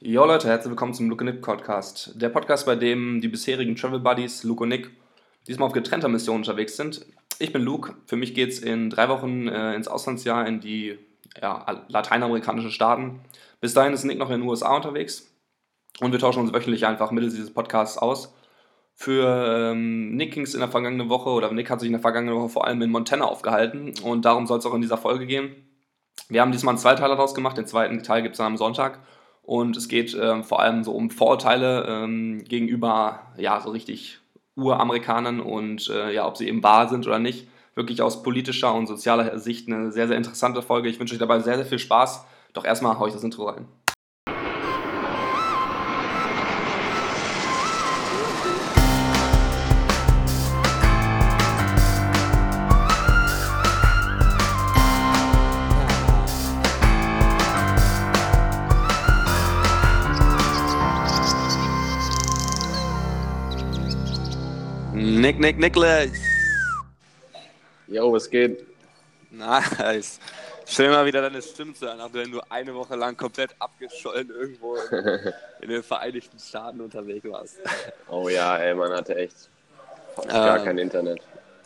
Jo Leute, herzlich willkommen zum Luke Nick Podcast. Der Podcast, bei dem die bisherigen Travel Buddies Luke und Nick diesmal auf getrennter Mission unterwegs sind. Ich bin Luke. Für mich geht es in drei Wochen äh, ins Auslandsjahr in die ja, lateinamerikanischen Staaten. Bis dahin ist Nick noch in den USA unterwegs und wir tauschen uns wöchentlich einfach mittels dieses Podcasts aus. Für ähm, Nick ging es in der vergangenen Woche oder Nick hat sich in der vergangenen Woche vor allem in Montana aufgehalten und darum soll es auch in dieser Folge gehen. Wir haben diesmal einen Zweiteiler daraus gemacht, den zweiten Teil gibt es dann am Sonntag und es geht äh, vor allem so um Vorurteile ähm, gegenüber ja so richtig Uramerikanern und äh, ja, ob sie eben wahr sind oder nicht. Wirklich aus politischer und sozialer Sicht eine sehr, sehr interessante Folge. Ich wünsche euch dabei sehr, sehr viel Spaß. Doch erstmal haue ich das Intro rein. Nick, Nick, Nicholas. Jo, was geht? Nice. Schön mal wieder deine Stimme zu hören, nachdem du eine Woche lang komplett abgeschollen irgendwo in, in, den Vereinigten Staaten unterwegs warst. Oh ja, ey, man hatte echt gar ähm, kein Internet.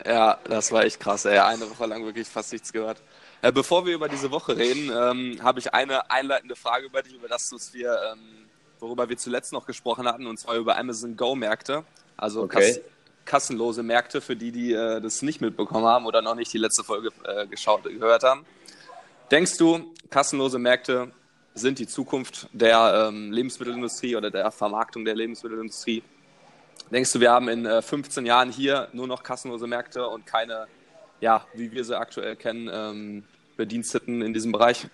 Ja, das war echt krass, ey. Eine Woche lang wirklich fast nichts gehört. Äh, bevor wir über diese Woche reden, ähm, habe ich eine einleitende Frage über dich, über das, was wir, ähm, worüber wir zuletzt noch gesprochen hatten, und zwar über Amazon Go-Märkte. Also okay kassenlose Märkte für die, die äh, das nicht mitbekommen haben oder noch nicht die letzte Folge äh, geschaut, gehört haben. Denkst du, kassenlose Märkte sind die Zukunft der ähm, Lebensmittelindustrie oder der Vermarktung der Lebensmittelindustrie? Denkst du, wir haben in äh, 15 Jahren hier nur noch kassenlose Märkte und keine, ja, wie wir sie aktuell kennen, ähm, Bediensteten in diesem Bereich?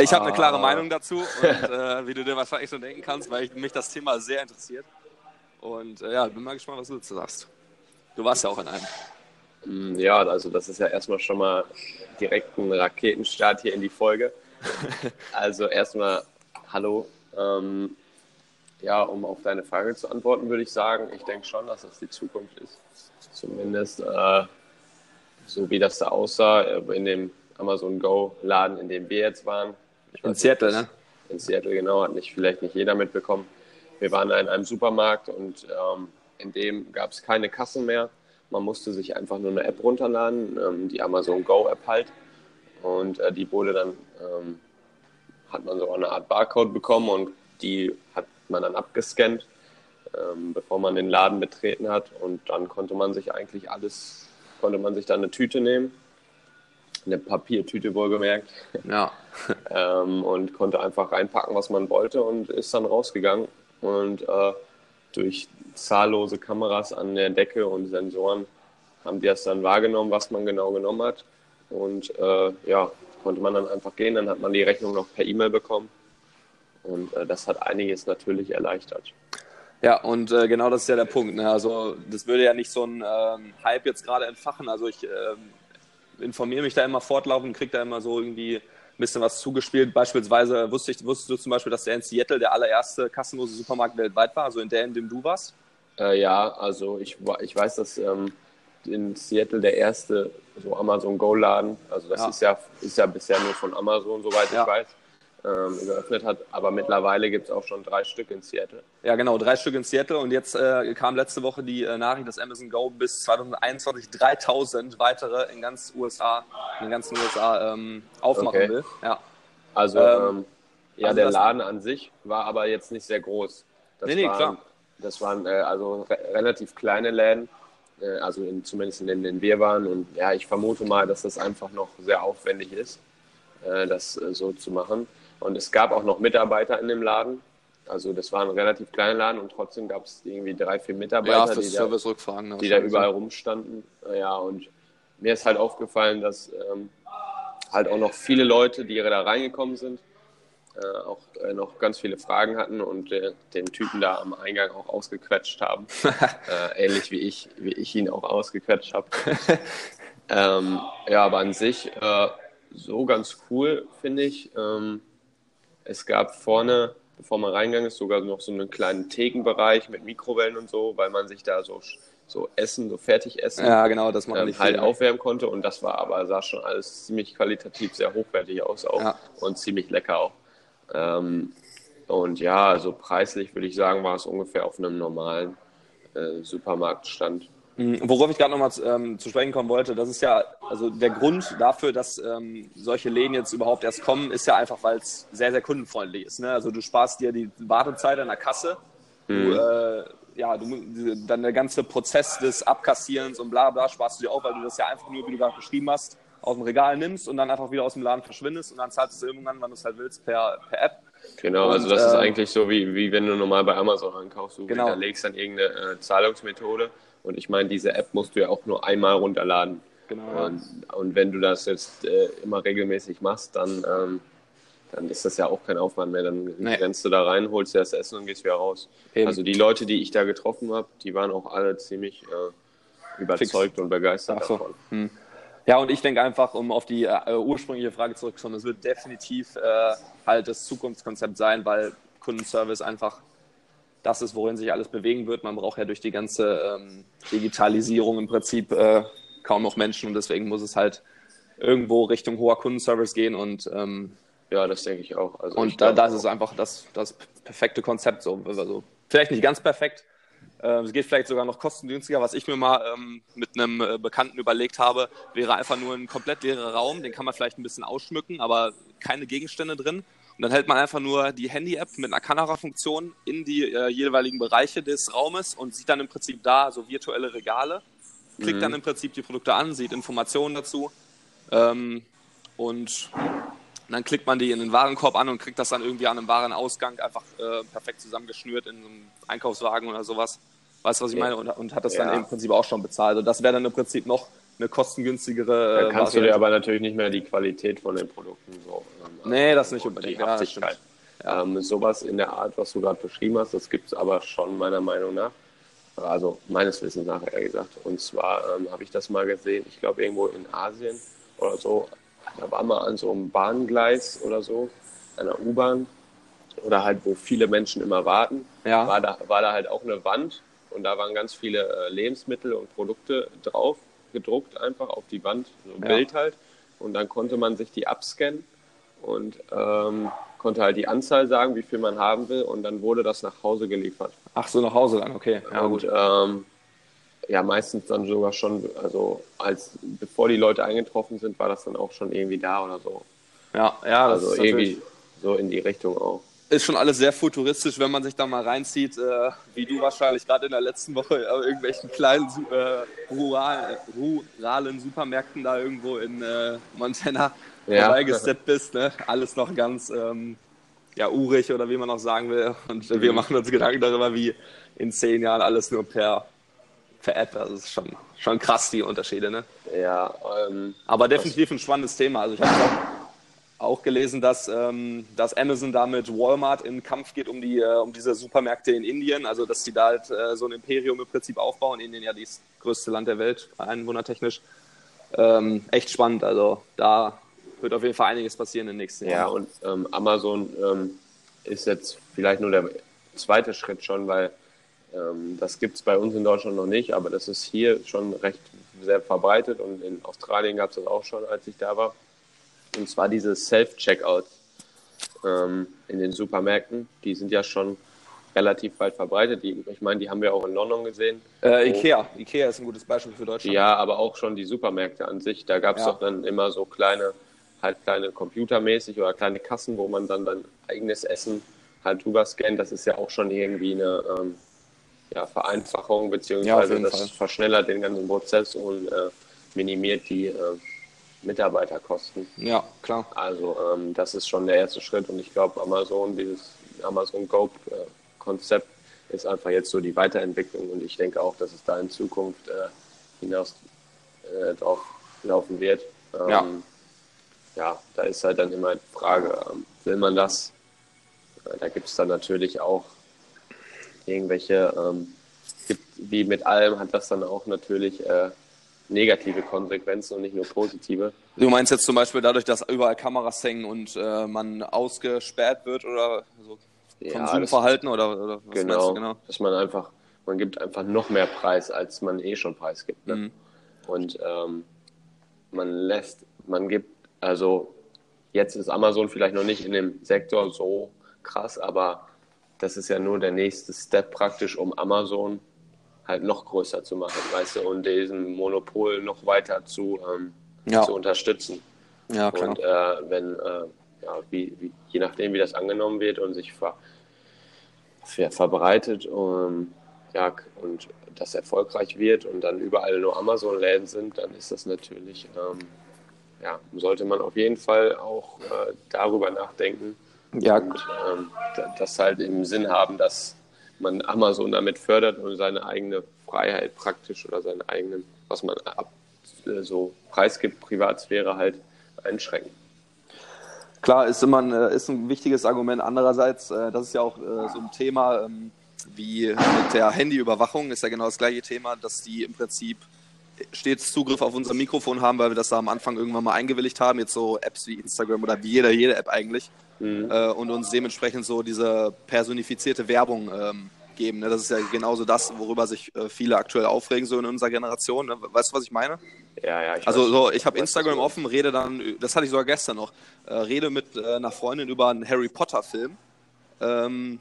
Ich habe eine klare ah. Meinung dazu und äh, wie du dir wahrscheinlich so denken kannst, weil ich, mich das Thema sehr interessiert. Und äh, ja, bin mal gespannt, was du dazu sagst. Du warst ja auch in einem. Mm, ja, also das ist ja erstmal schon mal direkt ein Raketenstart hier in die Folge. also erstmal, hallo. Ähm, ja, um auf deine Frage zu antworten, würde ich sagen, ich denke schon, dass das die Zukunft ist. Zumindest äh, so wie das da aussah äh, in dem Amazon Go Laden, in dem wir jetzt waren. Ich in Seattle, ne? In Seattle, genau, hat nicht, vielleicht nicht jeder mitbekommen. Wir waren in einem Supermarkt und ähm, in dem gab es keine Kassen mehr. Man musste sich einfach nur eine App runterladen, ähm, die Amazon Go App halt. Und äh, die wurde dann, ähm, hat man so eine Art Barcode bekommen und die hat man dann abgescannt, ähm, bevor man den Laden betreten hat. Und dann konnte man sich eigentlich alles, konnte man sich dann eine Tüte nehmen, eine Papiertüte wohlgemerkt. Ja. ähm, und konnte einfach reinpacken, was man wollte und ist dann rausgegangen und äh, durch zahllose Kameras an der Decke und Sensoren haben die das dann wahrgenommen, was man genau genommen hat. Und äh, ja, konnte man dann einfach gehen. Dann hat man die Rechnung noch per E-Mail bekommen. Und äh, das hat einiges natürlich erleichtert. Ja, und äh, genau das ist ja der Punkt. Ne? Also das würde ja nicht so ein ähm, Hype jetzt gerade entfachen. Also ich ähm, informiere mich da immer fortlaufend, kriege da immer so irgendwie bisschen was zugespielt. Beispielsweise wusste ich, wusstest du zum Beispiel, dass der in Seattle der allererste kassenlose Supermarkt weltweit war, also in der, in dem du warst? Äh, ja, also ich, ich weiß, dass ähm, in Seattle der erste so Amazon Go-Laden, also das ja. Ist, ja, ist ja bisher nur von Amazon, soweit ja. ich weiß, ähm, geöffnet hat. Aber mittlerweile gibt es auch schon drei Stück in Seattle. Ja, genau, drei Stück in Seattle. Und jetzt äh, kam letzte Woche die äh, Nachricht, dass Amazon Go bis 2021 3000 weitere in ganz USA, in den ganzen USA ähm, aufmachen okay. will. Ja. Also, ähm, ähm ja, also der Laden an sich war aber jetzt nicht sehr groß. Das nee, nee, waren, klar. Das waren äh, also re relativ kleine Läden äh, also in, zumindest in denen wir waren. Und ja, ich vermute mal, dass das einfach noch sehr aufwendig ist, äh, das äh, so zu machen. Und es gab auch noch Mitarbeiter in dem Laden. Also das war ein relativ kleiner Laden und trotzdem gab es irgendwie drei, vier Mitarbeiter, ja, die, da, ne, die da überall rumstanden. Ja, und mir ist halt aufgefallen, dass ähm, halt auch noch viele Leute, die da reingekommen sind, äh, auch äh, noch ganz viele Fragen hatten und äh, den Typen da am Eingang auch ausgequetscht haben. Äh, ähnlich wie ich, wie ich ihn auch ausgequetscht habe. ähm, ja, aber an sich äh, so ganz cool, finde ich. Ähm, es gab vorne, bevor man reingegangen ist, sogar noch so einen kleinen Thekenbereich mit Mikrowellen und so, weil man sich da so, so Essen, so Fertigessen ja, genau, das ähm, halt viel, aufwärmen konnte. Und das war aber, sah schon alles ziemlich qualitativ sehr hochwertig aus auch ja. und ziemlich lecker auch. Ähm, Und ja, also preislich würde ich sagen, war es ungefähr auf einem normalen äh, Supermarktstand. Mhm, worauf ich gerade nochmal ähm, zu sprechen kommen wollte, das ist ja, also der Grund dafür, dass ähm, solche Läden jetzt überhaupt erst kommen, ist ja einfach, weil es sehr, sehr kundenfreundlich ist. Ne? Also du sparst dir die Wartezeit an der Kasse, mhm. du, äh, ja, du, dann der ganze Prozess des Abkassierens und bla bla sparst du dir auch, weil du das ja einfach nur, wie du gerade beschrieben hast, aus dem Regal nimmst und dann einfach wieder aus dem Laden verschwindest und dann zahlst du es irgendwann, wann du es halt willst, per, per App. Genau, und, also das äh, ist eigentlich so, wie, wie wenn du normal bei Amazon ankaufst. Du genau. hinterlegst dann irgendeine äh, Zahlungsmethode und ich meine, diese App musst du ja auch nur einmal runterladen. Genau. Und, und wenn du das jetzt äh, immer regelmäßig machst, dann, ähm, dann ist das ja auch kein Aufwand mehr. Dann nee. rennst du da rein, holst dir das Essen und gehst wieder raus. Eben. Also die Leute, die ich da getroffen habe, die waren auch alle ziemlich äh, überzeugt Fix. und begeistert so. davon. Hm. Ja, und ich denke einfach, um auf die äh, ursprüngliche Frage zurückzukommen, es wird definitiv äh, halt das Zukunftskonzept sein, weil Kundenservice einfach das ist, worin sich alles bewegen wird. Man braucht ja durch die ganze ähm, Digitalisierung im Prinzip äh, kaum noch Menschen und deswegen muss es halt irgendwo Richtung hoher Kundenservice gehen und ähm, ja, das denke ich auch. Also und da, das ist einfach das, das perfekte Konzept. So. Also, vielleicht nicht ganz perfekt. Äh, es geht vielleicht sogar noch kostengünstiger. Was ich mir mal ähm, mit einem äh, Bekannten überlegt habe, wäre einfach nur ein komplett leerer Raum. Den kann man vielleicht ein bisschen ausschmücken, aber keine Gegenstände drin. Und dann hält man einfach nur die Handy-App mit einer Kamerafunktion in die äh, jeweiligen Bereiche des Raumes und sieht dann im Prinzip da so virtuelle Regale, klickt mhm. dann im Prinzip die Produkte an, sieht Informationen dazu ähm, und dann klickt man die in den Warenkorb an und kriegt das dann irgendwie an einem Warenausgang einfach äh, perfekt zusammengeschnürt in einem Einkaufswagen oder sowas. Weißt du, was ich meine? Und, und hat das ja. dann im Prinzip auch schon bezahlt. Und das wäre dann im Prinzip noch eine kostengünstigere. Dann kannst Variante. du dir aber natürlich nicht mehr die Qualität von den Produkten so. Ähm, nee, das nicht unbedingt. Die Haftigkeit. Ja, ähm, sowas in der Art, was du gerade beschrieben hast, das gibt es aber schon meiner Meinung nach. Also meines Wissens nach, eher gesagt. Und zwar ähm, habe ich das mal gesehen, ich glaube irgendwo in Asien oder so. Da war mal an so einem Bahngleis oder so, einer U-Bahn oder halt, wo viele Menschen immer warten, ja. war, da, war da halt auch eine Wand und da waren ganz viele äh, Lebensmittel und Produkte drauf gedruckt einfach auf die Wand, so ein ja. Bild halt. Und dann konnte man sich die abscannen und ähm, konnte halt die Anzahl sagen, wie viel man haben will. Und dann wurde das nach Hause geliefert. Ach so, nach Hause dann, okay. Ja, und ähm, ja, meistens dann sogar schon, also als bevor die Leute eingetroffen sind, war das dann auch schon irgendwie da oder so. Ja, ja, das also ist irgendwie so in die Richtung auch ist schon alles sehr futuristisch, wenn man sich da mal reinzieht, äh, wie du wahrscheinlich gerade in der letzten Woche in irgendwelchen kleinen äh, rural, ruralen Supermärkten da irgendwo in äh, Montana ja. vorbeigesteppt bist. Ne? Alles noch ganz ähm, ja, urig oder wie man auch sagen will. Und mhm. wir machen uns Gedanken darüber, wie in zehn Jahren alles nur per, per App. Also das ist schon, schon krass, die Unterschiede. Ne? Ja, ähm, Aber definitiv ein spannendes Thema. Also ich habe auch gelesen, dass, ähm, dass Amazon da mit Walmart in Kampf geht um, die, äh, um diese Supermärkte in Indien. Also, dass die da halt äh, so ein Imperium im Prinzip aufbauen. Indien ja das größte Land der Welt, einwohnertechnisch. Ähm, echt spannend. Also, da wird auf jeden Fall einiges passieren in den nächsten Jahren. Ja, und ähm, Amazon ähm, ist jetzt vielleicht nur der zweite Schritt schon, weil ähm, das gibt es bei uns in Deutschland noch nicht, aber das ist hier schon recht sehr verbreitet und in Australien gab es das auch schon, als ich da war. Und zwar diese Self-Checkout ähm, in den Supermärkten. Die sind ja schon relativ weit verbreitet. Die, ich meine, die haben wir auch in London gesehen. Äh, Ikea. Ikea ist ein gutes Beispiel für Deutschland. Ja, aber auch schon die Supermärkte an sich. Da gab es ja. doch dann immer so kleine, halt kleine computermäßig oder kleine Kassen, wo man dann sein eigenes Essen halt drüber scannt. Das ist ja auch schon irgendwie eine ähm, ja, Vereinfachung, beziehungsweise ja, das Fall. verschnellert den ganzen Prozess und äh, minimiert die äh, Mitarbeiterkosten. Ja, klar. Also ähm, das ist schon der erste Schritt und ich glaube, Amazon, dieses Amazon Go-Konzept ist einfach jetzt so die Weiterentwicklung und ich denke auch, dass es da in Zukunft äh, hinaus äh, drauf laufen wird. Ähm, ja. ja, da ist halt dann immer die Frage, ähm, will man das? Äh, da gibt es dann natürlich auch irgendwelche, ähm, gibt, wie mit allem hat das dann auch natürlich äh, negative Konsequenzen und nicht nur positive. Du meinst jetzt zum Beispiel dadurch, dass überall Kameras hängen und äh, man ausgesperrt wird oder so Konsumverhalten ja, das, oder, oder was genau, genau, dass man einfach, man gibt einfach noch mehr Preis, als man eh schon Preis gibt. Ne? Mhm. Und ähm, man lässt, man gibt, also jetzt ist Amazon vielleicht noch nicht in dem Sektor so krass, aber das ist ja nur der nächste Step praktisch, um Amazon halt noch größer zu machen, weißt du, und diesen Monopol noch weiter zu, ähm, ja. zu unterstützen. Ja, klar. Und äh, wenn, äh, ja, wie, wie, je nachdem, wie das angenommen wird und sich ver, ver verbreitet um, ja, und das erfolgreich wird und dann überall nur Amazon-Läden sind, dann ist das natürlich, ähm, ja, sollte man auf jeden Fall auch äh, darüber nachdenken. Ja. Und ähm, das halt im Sinn haben, dass man Amazon damit fördert und seine eigene Freiheit praktisch oder seinen eigenen, was man ab, äh, so preisgibt, Privatsphäre halt einschränken. Klar, ist immer ein, äh, ist ein wichtiges Argument. Andererseits, äh, das ist ja auch so ein Thema ähm, wie mit der Handyüberwachung, ist ja genau das gleiche Thema, dass die im Prinzip stets Zugriff auf unser Mikrofon haben, weil wir das da am Anfang irgendwann mal eingewilligt haben. Jetzt so Apps wie Instagram oder wie jede, jede App eigentlich. Mhm. und uns dementsprechend so diese personifizierte Werbung ähm, geben. Ne? Das ist ja genauso das, worüber sich äh, viele aktuell aufregen, so in unserer Generation. Ne? Weißt du, was ich meine? Ja, ja. Ich also weiß, so, ich habe Instagram offen, rede dann, das hatte ich sogar gestern noch, äh, rede mit äh, einer Freundin über einen Harry Potter-Film. Ähm,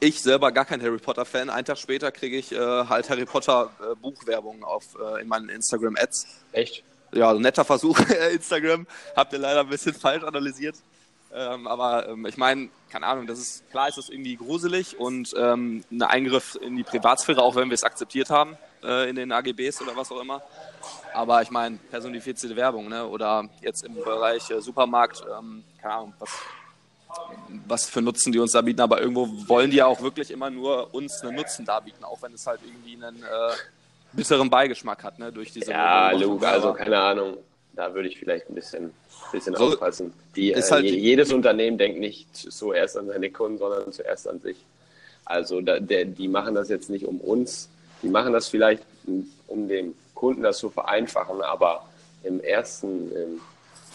ich selber gar kein Harry Potter-Fan. Einen Tag später kriege ich äh, halt Harry Potter-Buchwerbung äh, in meinen Instagram-Ads. Echt? Ja, netter Versuch, Instagram. Habt ihr leider ein bisschen falsch analysiert. Ähm, aber ähm, ich meine, keine Ahnung, das ist klar, ist das irgendwie gruselig und ähm, ein Eingriff in die Privatsphäre, auch wenn wir es akzeptiert haben äh, in den AGBs oder was auch immer. Aber ich meine, personifizierte Werbung, ne? Oder jetzt im Bereich äh, Supermarkt, ähm, keine Ahnung, was, was für Nutzen die uns da bieten, aber irgendwo wollen die ja auch wirklich immer nur uns einen Nutzen darbieten, auch wenn es halt irgendwie einen äh, bitteren Beigeschmack hat, ne? Durch diese Ja, Luke, also keine Ahnung. Da würde ich vielleicht ein bisschen bisschen so, aufpassen. Die, äh, halt jedes Unternehmen denkt nicht zuerst an seine Kunden, sondern zuerst an sich. Also da, der, die machen das jetzt nicht um uns, die machen das vielleicht, um dem Kunden das zu vereinfachen, aber im ersten, im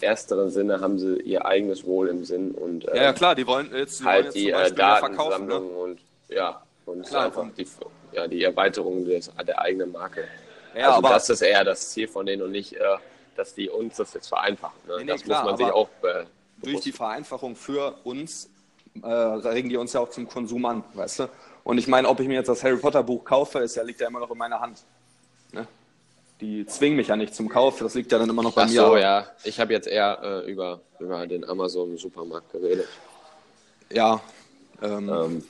ersteren Sinne haben sie ihr eigenes Wohl im Sinn und äh, ja, ja, ähm, klar, die wollen jetzt, die halt wollen jetzt die äh, Datensammlung ne? und ja und klar, einfach die, ja, die Erweiterung des, der eigenen Marke. Ja, also aber das ist eher das Ziel von denen und nicht äh, dass die uns das jetzt vereinfachen. Ne? Nee, nee, das klar, muss man sich auch äh, durch die Vereinfachung für uns äh, regen die uns ja auch zum Konsum an, weißt du? Und ich meine, ob ich mir jetzt das Harry Potter Buch kaufe, ist ja, liegt ja immer noch in meiner Hand. Ne? Die zwingen mich ja nicht zum Kauf, das liegt ja dann immer noch bei Ach mir. Ach so, ja. Ich habe jetzt eher äh, über, über den Amazon-Supermarkt geredet. Ja. Ähm, ähm,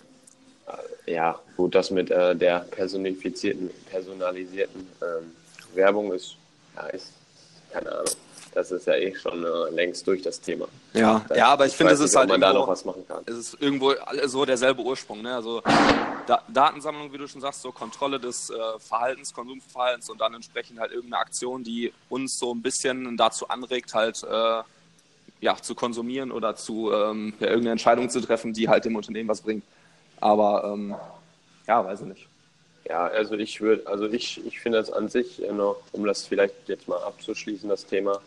äh, ja, gut, das mit äh, der personifizierten, personalisierten ähm, Werbung ist, ja, ist keine Ahnung. Das ist ja eh schon äh, längst durch das Thema. Ja, das, ja aber ich, ich finde, es ist halt man irgendwo, da noch was machen kann. Es ist irgendwo so derselbe Ursprung. Ne? Also da Datensammlung, wie du schon sagst, so Kontrolle des äh, Verhaltens, Konsumverhaltens und dann entsprechend halt irgendeine Aktion, die uns so ein bisschen dazu anregt, halt äh, ja, zu konsumieren oder zu ähm, ja, irgendeine Entscheidung zu treffen, die halt dem Unternehmen was bringt. Aber ähm, ja, weiß ich nicht. Ja, also ich würde, also ich, ich finde das an sich noch, um das vielleicht jetzt mal abzuschließen, das Thema.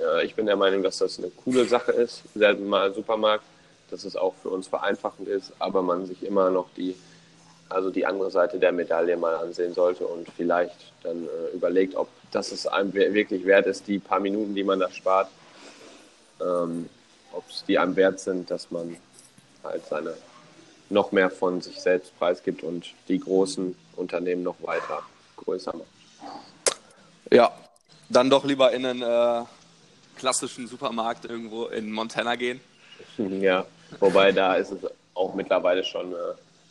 Äh, ich bin der Meinung, dass das eine coole Sache ist, selben mal Supermarkt, dass es auch für uns vereinfachend ist, aber man sich immer noch die, also die andere Seite der Medaille mal ansehen sollte und vielleicht dann äh, überlegt, ob das es einem wirklich wert ist, die paar Minuten, die man da spart, ähm, ob es die einem wert sind, dass man halt seine noch mehr von sich selbst preisgibt und die großen Unternehmen noch weiter größer macht. Ja, dann doch lieber in einen äh, klassischen Supermarkt irgendwo in Montana gehen. Ja, wobei da ist es auch mittlerweile schon, äh,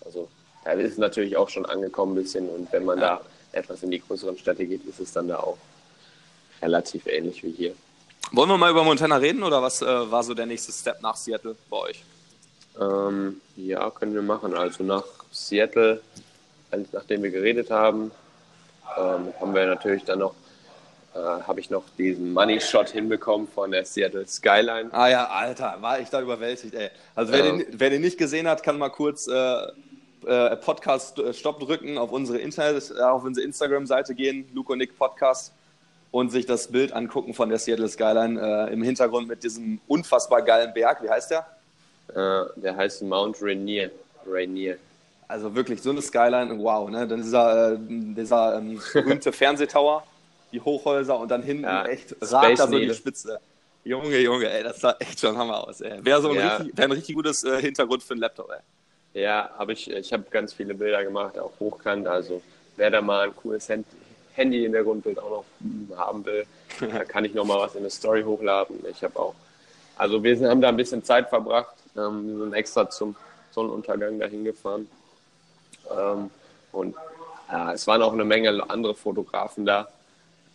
also da ist es natürlich auch schon angekommen ein bisschen und wenn man ja. da etwas in die größeren Städte geht, ist es dann da auch relativ ähnlich wie hier. Wollen wir mal über Montana reden oder was äh, war so der nächste Step nach Seattle bei euch? Ähm, ja, können wir machen. Also nach Seattle, nachdem wir geredet haben, ähm, haben wir natürlich dann noch, äh, habe ich noch diesen Money Shot hinbekommen von der Seattle Skyline. Ah ja, Alter, war ich da überwältigt, ey. Also wer, ähm, den, wer den nicht gesehen hat, kann mal kurz äh, äh, Podcast äh, Stopp drücken, auf unsere Internet, äh, auf unsere Instagram-Seite gehen, Luke und Nick Podcast und sich das Bild angucken von der Seattle Skyline äh, im Hintergrund mit diesem unfassbar geilen Berg. Wie heißt der? Äh, der heißt Mount Rainier. Rainier. Also wirklich so eine Skyline, wow, ne? Dann dieser, äh, dieser ähm, berühmte Fernsehtower, die Hochhäuser und dann hinten ja, echt ragt da so die Spitze. Junge, Junge, ey, das sah echt schon Hammer aus, ey. Wäre so ein, Ja. richtig, wär ein richtig gutes äh, Hintergrund für einen Laptop, ey. Ja, habe ich, ich habe ganz viele Bilder gemacht, auch hochkant. Also wer da mal ein cooles Hand- Handy-Hintergrundbild auch noch haben will, da kann ich noch mal was in eine Story hochladen. Ich habe auch, also wir haben da ein bisschen Zeit verbracht. Ähm, wir sind extra zum Sonnenuntergang dahin gefahren. Ähm, und ja, es waren auch eine Menge andere Fotografen da.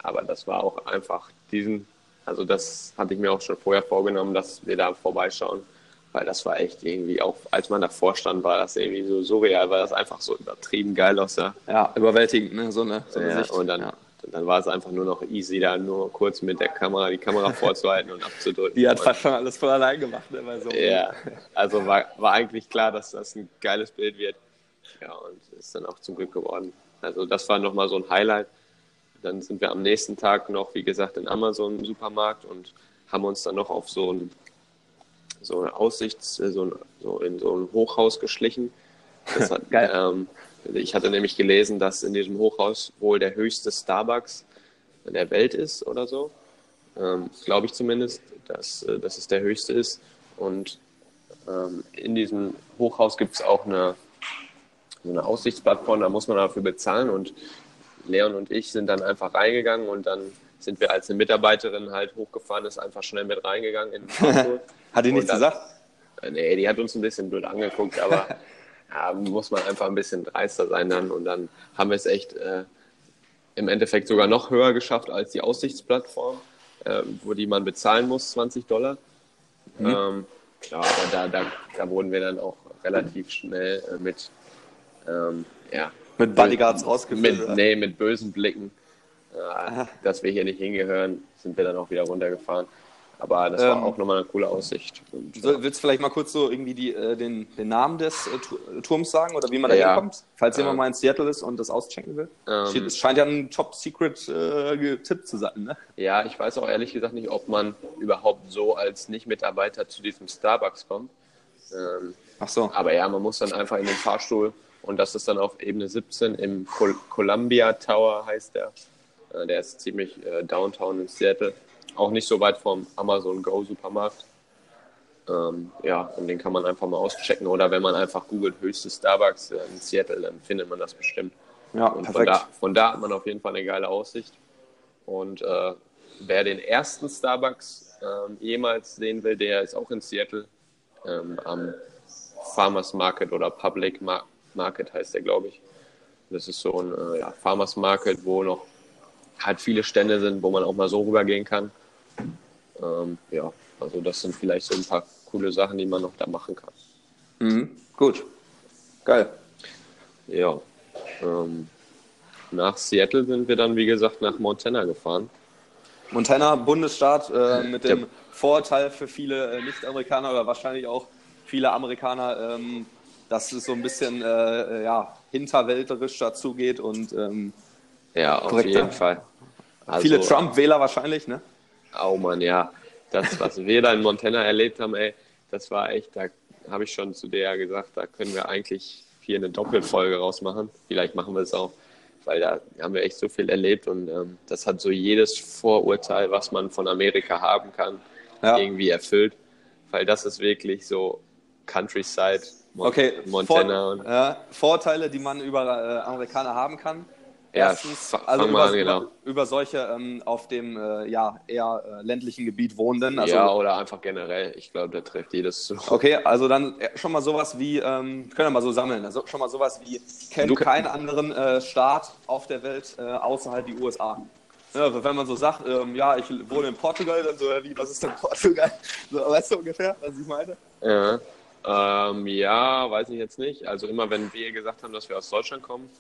Aber das war auch einfach diesen, also das hatte ich mir auch schon vorher vorgenommen, dass wir da vorbeischauen. Weil das war echt irgendwie, auch als man davor stand, war das irgendwie so surreal, weil das einfach so übertrieben geil aussah. Ja, überwältigend, ne? So eine, so eine Ja, Sicht. und dann, ja. Dann war es einfach nur noch easy, da nur kurz mit der Kamera die Kamera vorzuhalten und abzudrücken. Die hat und, fast schon alles voll allein gemacht, ne? So ja, also war, war eigentlich klar, dass das ein geiles Bild wird. Ja, und ist dann auch zum Glück geworden. Also das war nochmal so ein Highlight. Dann sind wir am nächsten Tag noch, wie gesagt, in Amazon im Supermarkt und haben uns dann noch auf so ein so eine Aussichts, so, ein, so in so ein Hochhaus geschlichen. Das hat, Geil. Ähm, ich hatte nämlich gelesen, dass in diesem Hochhaus wohl der höchste Starbucks der Welt ist oder so. Ähm, Glaube ich zumindest, dass, äh, dass es der höchste ist. Und ähm, in diesem Hochhaus gibt es auch eine, so eine Aussichtsplattform, da muss man dafür bezahlen. Und Leon und ich sind dann einfach reingegangen und dann sind wir als eine Mitarbeiterin halt hochgefahren, ist einfach schnell mit reingegangen in. Hat die nichts gesagt? Äh, Nee, die hat uns ein bisschen blöd angeguckt, aber ja, muss man einfach ein bisschen dreister sein dann. Und dann haben wir es echt äh, im Endeffekt sogar noch höher geschafft als die Aussichtsplattform, äh, wo die man bezahlen muss, 20 Dollar. Ähm, klar, aber da, da, da wurden wir dann auch relativ schnell äh, mit, ähm, ja, Mit Bodyguards rausgeführt. mit, nee, mit bösen Blicken, äh, dass wir hier nicht hingehören, sind wir dann auch wieder runtergefahren. Aber das war Ähm, auch nochmal eine coole Aussicht. Und, So, willst du vielleicht mal kurz so irgendwie die, äh, den, den Namen des äh, Tu- Turms sagen oder wie man da Ja. hinkommt? Falls jemand Ähm, mal in Seattle ist und das auschecken will. Ähm, es scheint ja ein Top-Secret-Tipp zu sein, ne? Ja, ich weiß auch ehrlich gesagt nicht, ob man überhaupt so als Nicht-Mitarbeiter zu diesem Starbucks kommt. Ähm, Ach so. aber ja, man muss dann einfach in den Fahrstuhl und das ist dann auf Ebene 17 im Col Columbia Tower heißt der. Äh, der ist ziemlich äh, downtown in Seattle. Auch nicht so weit vom Amazon Go Supermarkt. Ähm, ja, und den kann man einfach mal auschecken. Oder wenn man einfach googelt höchste Starbucks äh, in Seattle, dann findet man das bestimmt. Ja, Und von perfekt. da, von da hat man auf jeden Fall eine geile Aussicht. Und äh, wer den ersten Starbucks ähm, jemals sehen will, der ist auch in Seattle ähm, am Farmers Market oder Public Mar Market heißt der, glaube ich. Das ist so ein äh, ja, Farmers Market, wo noch halt viele Stände sind, wo man auch mal so rübergehen kann. Ähm, ja, also das sind vielleicht so ein paar coole Sachen, die man noch da machen kann. Mhm. Gut. Geil. Ja. Ähm, nach Seattle sind wir dann, wie gesagt, nach Montana gefahren. Montana, Bundesstaat äh, mit dem Ja. Vorteil für viele äh, Nicht-Amerikaner oder wahrscheinlich auch viele Amerikaner, ähm, dass es so ein bisschen äh, ja, hinterwäldlerisch dazugeht und ähm, Ja, auf jeden. Fall. Also, viele Trump-Wähler wahrscheinlich, ne? Oh Mann, ja. Das, was wir da in Montana erlebt haben, ey, das war echt, da habe ich schon zu der ja gesagt, da können wir eigentlich hier eine Doppelfolge rausmachen. Vielleicht machen wir es auch, weil da haben wir echt so viel erlebt und ähm, das hat so jedes Vorurteil, was man von Amerika haben kann, Ja. irgendwie erfüllt. Weil das ist wirklich so Countryside, Mon Okay, Montana. Vor, und, ja, Vorteile, die man über äh, Amerikaner haben kann. Ja, Erstens, fa- also über, an, genau. über, über solche ähm, auf dem äh, ja, eher äh, ländlichen Gebiet wohnenden. Also, ja, oder einfach generell. Ich glaube, da trifft jedes zu. Okay, also dann äh, schon mal sowas wie, ähm, können wir mal so sammeln, also schon mal sowas wie, kennt Du- keinen anderen äh, Staat auf der Welt äh, außerhalb die USA. Ja, wenn man so sagt, ähm, ja, ich wohne in Portugal, dann so, ja, wie, was ist denn Portugal? So, weißt du ungefähr, was ich meine? Ja. Ähm, ja, weiß ich jetzt nicht. Also immer wenn wir gesagt haben, dass wir aus Deutschland kommen,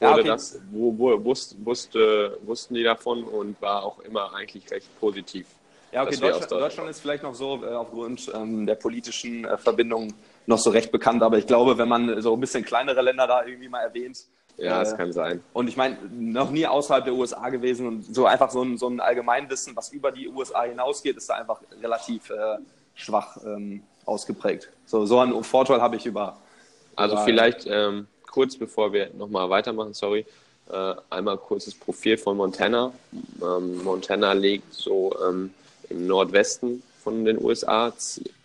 Ja, okay. das, wo, wo, wusst, wusste, wussten die davon und war auch immer eigentlich recht positiv. Ja, okay, Deutschland, Deutschland ist vielleicht noch so äh, aufgrund ähm, der politischen äh, Verbindungen noch so recht bekannt, aber ich glaube, wenn man so ein bisschen kleinere Länder da irgendwie mal erwähnt, Ja, äh, es kann sein. Und ich meine, noch nie außerhalb der USA gewesen und so einfach so ein, so ein Allgemeinwissen, was über die USA hinausgeht, ist da einfach relativ äh, schwach ähm, ausgeprägt. So, so einen Vorteil habe ich über. Also über- vielleicht ähm, kurz bevor wir nochmal weitermachen, sorry, äh, einmal kurzes Profil von Montana. Ähm, Montana liegt so ähm, im Nordwesten von den USA,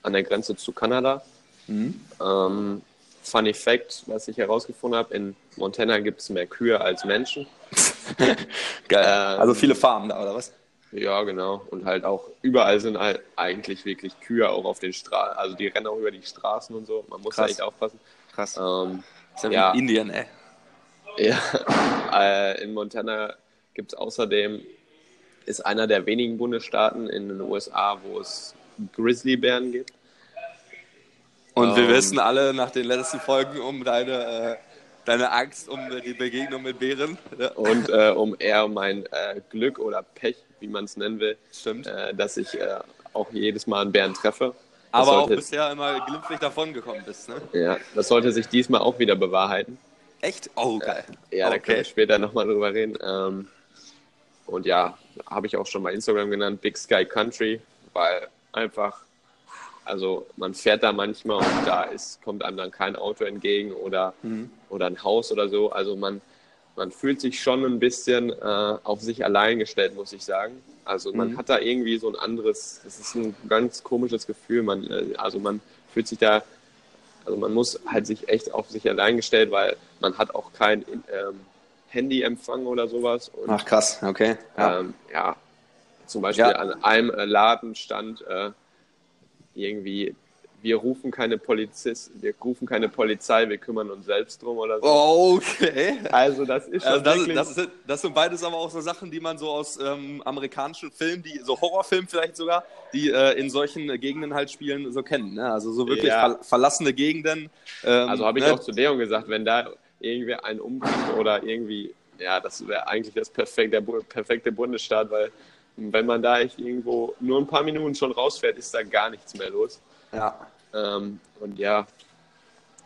an der Grenze zu Kanada. Mhm. Ähm, Funny Fact, was ich herausgefunden habe, in Montana gibt es mehr Kühe als Menschen. Geil. Ähm, also viele Farmen da, oder was? Ja, genau. Und halt auch überall sind halt eigentlich wirklich Kühe auch auf den Straßen. Also die rennen auch über die Straßen und so. Man muss Krass. da echt aufpassen. Krass. Ähm, ist ja, ja Indien, ey. Ja, äh, in Montana gibt es außerdem, ist einer der wenigen Bundesstaaten in den USA, wo es Grizzlybären gibt. Und um, wir ähm. wissen alle nach den letzten Folgen um deine, äh, deine Angst um die Begegnung mit Bären. Ja. Und äh, um eher mein äh, Glück oder Pech, wie man es nennen will, Stimmt. Äh, dass ich äh, auch jedes Mal einen Bären treffe. Aber sollte, auch bisher immer glimpflich davon gekommen bist, ne? Ja, das sollte sich diesmal auch wieder bewahrheiten. Echt? Oh, geil. Äh, ja, okay. da können wir später nochmal drüber reden. Ähm, und ja, habe ich auch schon mal Instagram genannt, Big Sky Country, weil einfach also man fährt da manchmal und da ist, kommt einem dann kein Auto entgegen oder, mhm. oder ein Haus oder so. Also man, man fühlt sich schon ein bisschen äh, auf sich allein gestellt, muss ich sagen. Also man mhm. hat da irgendwie so ein anderes, das ist ein ganz komisches Gefühl. Man, äh, also man fühlt sich da, also man muss halt sich echt auf sich allein gestellt, weil man hat auch kein ähm, Handyempfang oder sowas. Und, Ach krass, okay. Ja, ähm, ja zum Beispiel ja. an einem äh, Laden stand äh, irgendwie, wir rufen keine Polizist, wir rufen keine Polizei, wir kümmern uns selbst drum oder so. Okay. Also das ist also das, das, ist, das sind beides aber auch so Sachen, die man so aus ähm, amerikanischen Filmen, die so Horrorfilmen vielleicht sogar, die äh, in solchen Gegenden halt spielen, so kennen. Ne? Also so wirklich ja. ver verlassene Gegenden. Ähm, also habe ich ne? auch zu Leon gesagt, wenn da irgendwie ein umbringt oder irgendwie, ja, das wäre eigentlich das perfekte, der perfekte Bundesstaat, weil wenn man da irgendwo nur ein paar Minuten schon rausfährt, ist da gar nichts mehr los. Ja. Ähm, und ja,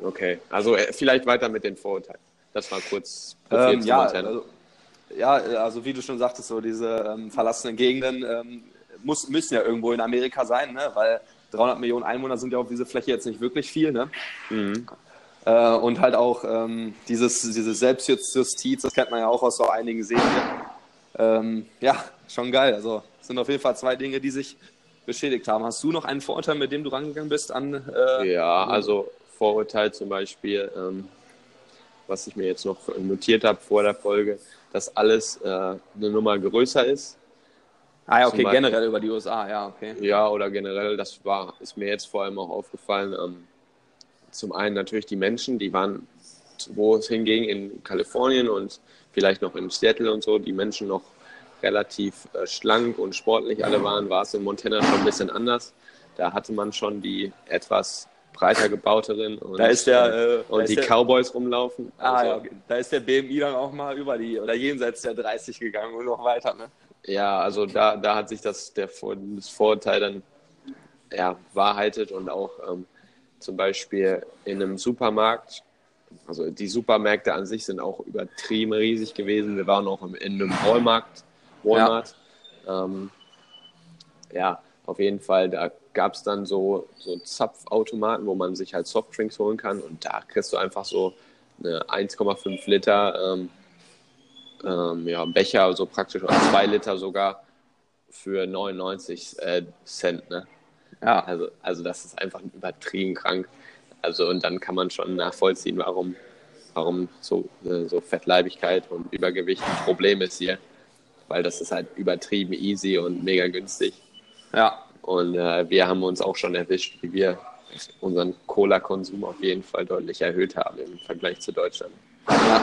okay. Also äh, vielleicht weiter mit den Vorurteilen. Das war kurz ähm, ja, also, ja, also wie du schon sagtest, so diese ähm, verlassenen Gegenden ähm, muss, müssen ja irgendwo in Amerika sein, ne? weil 300 Millionen Einwohner sind ja auf diese Fläche jetzt nicht wirklich viel. Ne? Mhm. Äh, und halt auch ähm, dieses, diese Selbstjustiz, das kennt man ja auch aus so einigen Serien. Ähm, ja, schon geil. Also sind auf jeden Fall zwei Dinge, die sich beschädigt haben. Hast du noch einen Vorurteil, mit dem du rangegangen bist an? Äh, ja, also Vorurteil zum Beispiel, ähm, was ich mir jetzt noch notiert habe vor der Folge, dass alles äh, eine Nummer größer ist. Ah ja, okay, Beispiel, generell über die USA, ja, okay. Ja, oder generell, das war, ist mir jetzt vor allem auch aufgefallen. Ähm, zum einen natürlich die Menschen, die waren, wo es hinging, in Kalifornien und vielleicht noch in Seattle und so, die Menschen noch relativ äh, schlank und sportlich alle waren, war es in Montana schon ein bisschen anders. Da hatte man schon die etwas breiter gebauteren und, da ist der, äh, äh und die der, Cowboys rumlaufen. Ah, also, ja, okay. Da ist der BMI dann auch mal über die oder jenseits der 30 gegangen und noch weiter, ne? Ja, also da, da hat sich das, der, das Vorurteil dann ja, wahrheitet und auch ähm, zum Beispiel in einem Supermarkt also die Supermärkte an sich sind auch übertrieben riesig gewesen. Wir waren auch in einem Walmart. Walmart. Ja, ähm, ja auf jeden Fall, da gab es dann so, so Zapfautomaten, wo man sich halt Softdrinks holen kann und da kriegst du einfach so eine 1,5 Liter ähm, ähm, ja, Becher, so praktisch, oder 2 Liter sogar für 99 äh, Cent. Ne? Ja. Also, also das ist einfach übertrieben krank. Also und dann kann man schon nachvollziehen, warum, warum so, äh, so Fettleibigkeit und Übergewicht ein Problem ist hier. Weil das ist halt übertrieben easy und mega günstig. Ja. Und äh, wir haben uns auch schon erwischt, wie wir unseren Cola-Konsum auf jeden Fall deutlich erhöht haben im Vergleich zu Deutschland. Ja,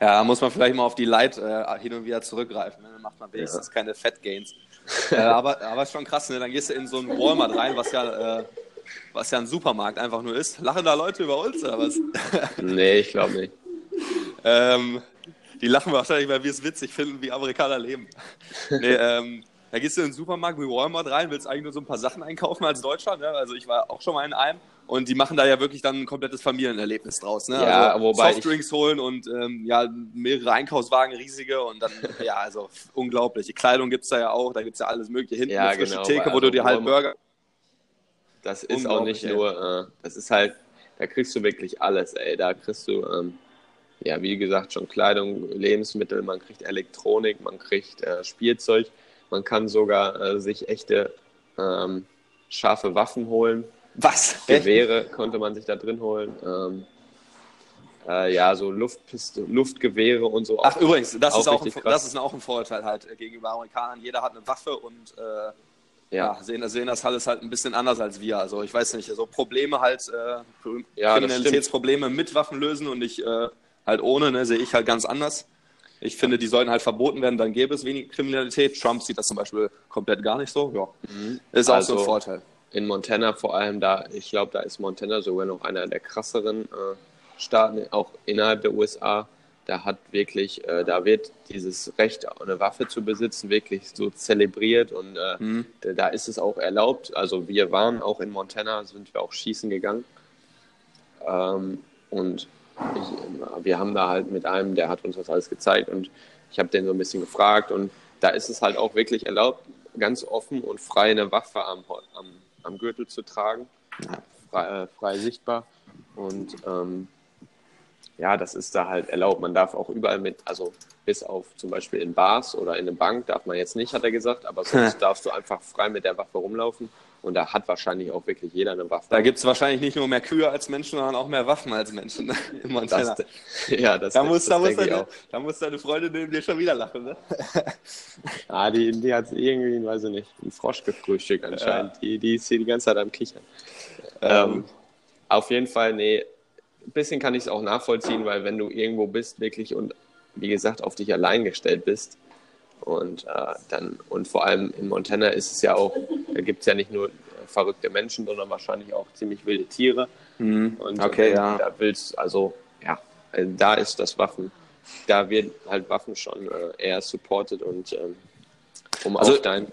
ja da muss man vielleicht mal auf die Light äh, hin und wieder zurückgreifen. Ne? Dann macht man wenigstens ja. keine Fat-Gains. äh, aber, aber schon krass, ne? dann gehst du in so einen Walmart rein, was ja äh, was ja ein Supermarkt einfach nur ist. Lachen da Leute über uns oder was? nee, ich glaube nicht. ähm, die lachen wahrscheinlich, weil wir es witzig finden, wie Amerikaner leben. nee, ähm, da gehst du in den Supermarkt wie Walmart rein, willst eigentlich nur so ein paar Sachen einkaufen als Deutscher. Ne? Also ich war auch schon mal in einem und die machen da ja wirklich dann ein komplettes Familienerlebnis draus. Ne? Ja, also wobei Softdrinks holen und ähm, ja, mehrere Einkaufswagen, riesige und dann, ja, also unglaublich. Die Kleidung gibt es da ja auch, da gibt es ja alles mögliche. Hinten ja, eine frische genau, Theke, wo du dir halt Burger das ist auch nicht nur, äh, das ist halt, da kriegst du wirklich alles, ey. Da kriegst du, ähm, ja, wie gesagt, schon Kleidung, Lebensmittel, man kriegt Elektronik, man kriegt äh, Spielzeug. Man kann sogar äh, sich echte ähm, scharfe Waffen holen. Was? Gewehre konnte man sich da drin holen. Ähm, äh, ja, so Luftpiste, Luftgewehre und so. Ach, übrigens, das, ist auch, ein, das ist auch ein Vorurteil halt äh, gegenüber Amerikanern. Jeder hat eine Waffe und äh, ja. ja, sehen, sehen das alles halt ein bisschen anders als wir. Also ich weiß nicht, also Probleme halt, äh, ja, Kriminalitätsprobleme mit Waffen lösen und nicht äh, halt ohne, ne, sehe ich halt ganz anders. Ich finde, die sollten halt verboten werden, dann gäbe es wenig Kriminalität. Trump sieht das zum Beispiel komplett gar nicht so. Ja, mhm. ist auch also, so ein Vorteil. In Montana vor allem, da, ich glaube, da ist Montana sogar noch einer der krasseren äh, Staaten, auch innerhalb der USA da hat wirklich, äh, da wird dieses Recht, eine Waffe zu besitzen, wirklich so zelebriert und äh, mhm. da ist es auch erlaubt. Also wir waren auch in Montana, sind wir auch schießen gegangen ähm, und ich, wir haben da halt mit einem, der hat uns das alles gezeigt und ich habe den so ein bisschen gefragt und da ist es halt auch wirklich erlaubt, ganz offen und frei eine Waffe am, am, am Gürtel zu tragen, frei, äh, frei sichtbar und ähm, ja, das ist da halt erlaubt. Man darf auch überall mit, also bis auf zum Beispiel in Bars oder in eine Bank darf man jetzt nicht, hat er gesagt, aber sonst darfst du einfach frei mit der Waffe rumlaufen. Und da hat wahrscheinlich auch wirklich jeder eine Waffe. Da gibt es wahrscheinlich nicht nur mehr Kühe als Menschen, sondern auch mehr Waffen als Menschen. Ne? Das, ja, das, da muss, das, da, muss deine, da muss deine Freundin neben dir schon wieder lachen. Ne? ah, die, die hat irgendwie, weiß ich nicht, einen Frosch gefrühstückt anscheinend. Ja. Die, die ist hier die ganze Zeit am Kichern. Ähm, ähm, auf jeden Fall, nee, ein bisschen kann ich es auch nachvollziehen, weil wenn du irgendwo bist wirklich und wie gesagt auf dich allein gestellt bist und äh, dann und vor allem in Montana ist es ja auch, da gibt es ja nicht nur verrückte Menschen, sondern wahrscheinlich auch ziemlich wilde Tiere. Mhm. Und okay, äh, ja. da willst also ja, da ist das Waffen, da wird halt Waffen schon äh, eher supported und ähm, um also, auf dein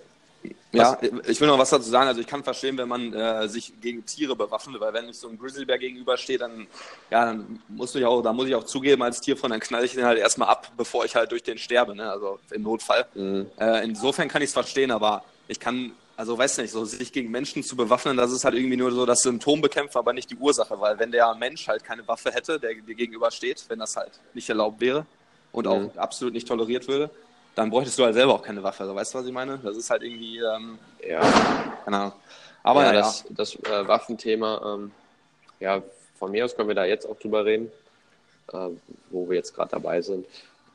ja, ich will noch was dazu sagen. Also ich kann verstehen, wenn man äh, sich gegen Tiere bewaffnet, weil wenn ich so einem Grizzlybär gegenüberstehe, dann, ja, dann muss ich auch, da muss ich auch zugeben als Tierfreund, dann knall ich den halt erstmal ab, bevor ich halt durch den sterbe, ne? Also im Notfall. Mhm. Äh, insofern kann ich es verstehen, aber ich kann, also weiß nicht, so sich gegen Menschen zu bewaffnen, das ist halt irgendwie nur so das Symptom bekämpfen, aber nicht die Ursache, weil wenn der Mensch halt keine Waffe hätte, der dir gegenübersteht, wenn das halt nicht erlaubt wäre und auch mhm. absolut nicht toleriert würde, dann bräuchtest du halt selber auch keine Waffe. Also, weißt du, was ich meine? Das ist halt irgendwie, ähm, ja, keine Ahnung. Aber ja, das, das äh, Waffenthema, ähm, ja, von mir aus können wir da jetzt auch drüber reden, äh, wo wir jetzt gerade dabei sind.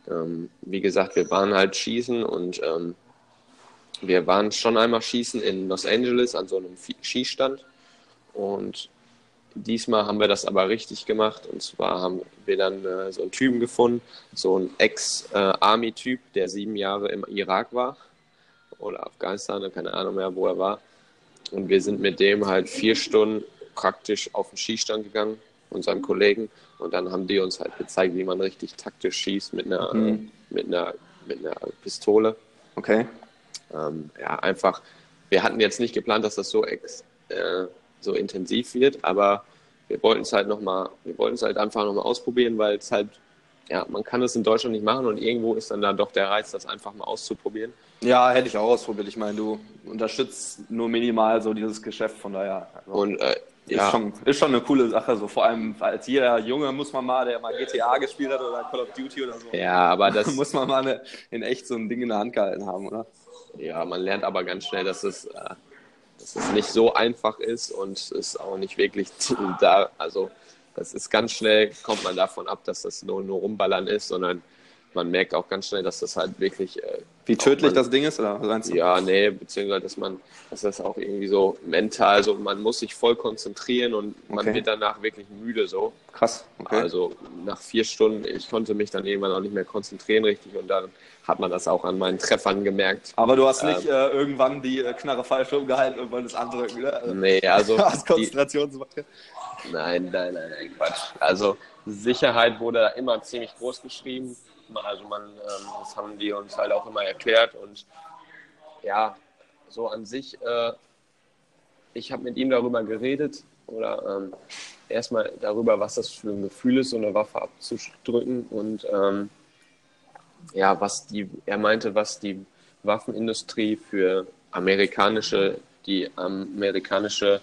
Ähm, wie gesagt, wir waren halt schießen und ähm, wir waren schon einmal schießen in Los Angeles an so einem Schießstand und Diesmal haben wir das aber richtig gemacht. Und zwar haben wir dann äh, so einen Typen gefunden, so einen Ex-Army-Typ, der sieben Jahre im Irak war oder Afghanistan, keine Ahnung mehr, wo er war. Und wir sind mit dem halt vier Stunden praktisch auf den Schießstand gegangen, unseren Kollegen. Und dann haben die uns halt gezeigt, wie man richtig taktisch schießt mit einer, mhm. mit einer, mit einer Pistole. Okay. Ähm, ja, einfach, wir hatten jetzt nicht geplant, dass das so ex, äh, so intensiv wird, aber wir wollten es halt nochmal, wir wollten es halt einfach nochmal ausprobieren, weil es halt, ja, man kann es in Deutschland nicht machen und irgendwo ist dann da doch der Reiz, das einfach mal auszuprobieren. Ja, hätte ich auch ausprobiert. Ich meine, du unterstützt nur minimal so dieses Geschäft, von daher. Also und äh, ist, ja. schon, ist schon eine coole Sache, so vor allem als jeder Junge muss man mal, der mal GTA gespielt hat oder Call of Duty oder so. Ja, aber das muss man mal eine, in echt so ein Ding in der Hand gehalten haben, oder? Ja, man lernt aber ganz schnell, dass es äh, dass es nicht so einfach ist und es ist auch nicht wirklich da, also das ist ganz schnell, kommt man davon ab, dass das nur, nur rumballern ist, sondern man merkt auch ganz schnell, dass das halt wirklich. Äh, Wie tödlich man, das Ding ist, oder meinst du? Ja, nee, beziehungsweise, dass man, dass das auch irgendwie so mental, so man muss sich voll konzentrieren und man okay. wird danach wirklich müde, so. Krass. Okay. Also nach vier Stunden, ich konnte mich dann irgendwann auch nicht mehr konzentrieren richtig und dann hat man das auch an meinen Treffern gemerkt. Aber du hast nicht ähm, äh, irgendwann die äh, Knarre falsch rumgehalten und wolltest andrücken, ne? Also, nee, also. hast Konzentrationsmache. Nein, nein, nein, nein, Quatsch. Also Sicherheit wurde da immer ziemlich groß geschrieben. Also man, ähm, das haben die uns halt auch immer erklärt und ja, so an sich, äh, ich habe mit ihm darüber geredet oder ähm, erstmal darüber, was das für ein Gefühl ist, so eine Waffe abzudrücken und ähm, ja, was die, er meinte, was die Waffenindustrie für amerikanische, die amerikanische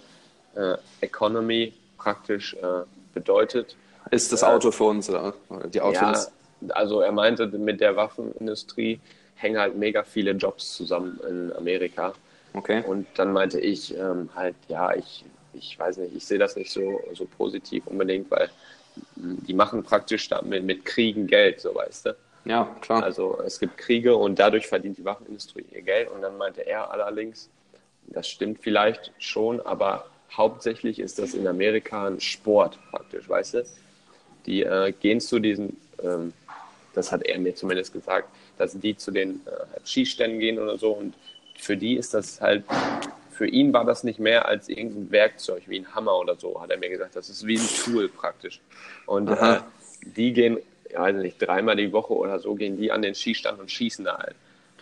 äh, Economy praktisch äh, bedeutet. Ist das Auto für uns oder die Autos? Ja, also er meinte, mit der Waffenindustrie hängen halt mega viele Jobs zusammen in Amerika. Okay. Und dann meinte ich ähm, halt, ja, ich, ich weiß nicht, ich sehe das nicht so, so positiv unbedingt, weil die machen praktisch damit mit Kriegen Geld, so weißt du. Ja, klar. Also es gibt Kriege und dadurch verdient die Waffenindustrie ihr Geld. Und dann meinte er allerdings, das stimmt vielleicht schon, aber hauptsächlich ist das in Amerika ein Sport praktisch, weißt du? Die äh, gehen zu diesen, ähm, das hat er mir zumindest gesagt, dass die zu den äh, Skiständen gehen oder so und für die ist das halt, für ihn war das nicht mehr als irgendein Werkzeug, wie ein Hammer oder so, hat er mir gesagt. Das ist wie ein Tool praktisch. Und äh, die gehen, ja, weiß nicht, dreimal die Woche oder so, gehen die an den Skistand und schießen da halt.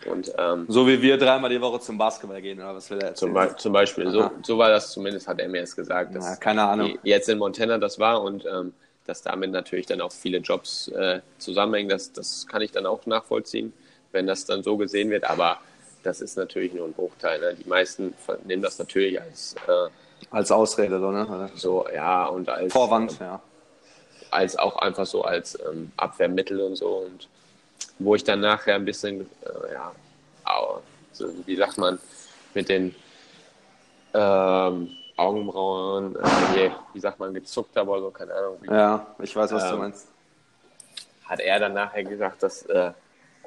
Und, ähm, so wie wir dreimal die Woche zum Basketball gehen, oder was will er? Zum, zum Beispiel, so, so, war das zumindest, hat er mir jetzt gesagt. Dass ja, keine Ahnung. Jetzt in Montana das war und ähm, dass damit natürlich dann auch viele Jobs äh, zusammenhängen, das, das kann ich dann auch nachvollziehen, wenn das dann so gesehen wird. Aber das ist natürlich nur ein Bruchteil. Ne? Die meisten nehmen das natürlich als äh, als Ausrede, so, ne? So, ja, und als Vorwand, äh, ja. Als auch einfach so als ähm, Abwehrmittel und so. Und wo ich dann nachher ein bisschen, äh, ja, so, wie sagt man, mit den ähm, Augenbrauen, äh, wie sagt man, gezuckt habe oder so, keine Ahnung. Wie, ja, ich weiß, was ähm, du meinst. Hat er dann nachher gesagt, dass äh,